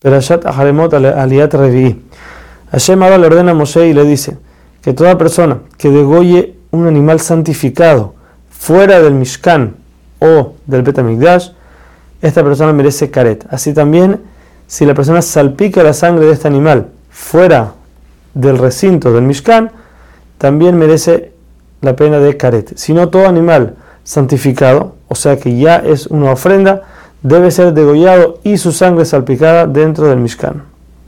Perashat Aharemot Aliat. Hashem ahora le ordena a Moshe y le dice que toda persona que degolle un animal santificado fuera del Mishkan o del Betamigdash, esta persona merece caret. Así también, si la persona salpica la sangre de este animal fuera del recinto del Mishkan, también merece la pena de caret. Si no, todo animal santificado, o sea que ya es una ofrenda, debe ser degollado y su sangre salpicada dentro del Mishkan.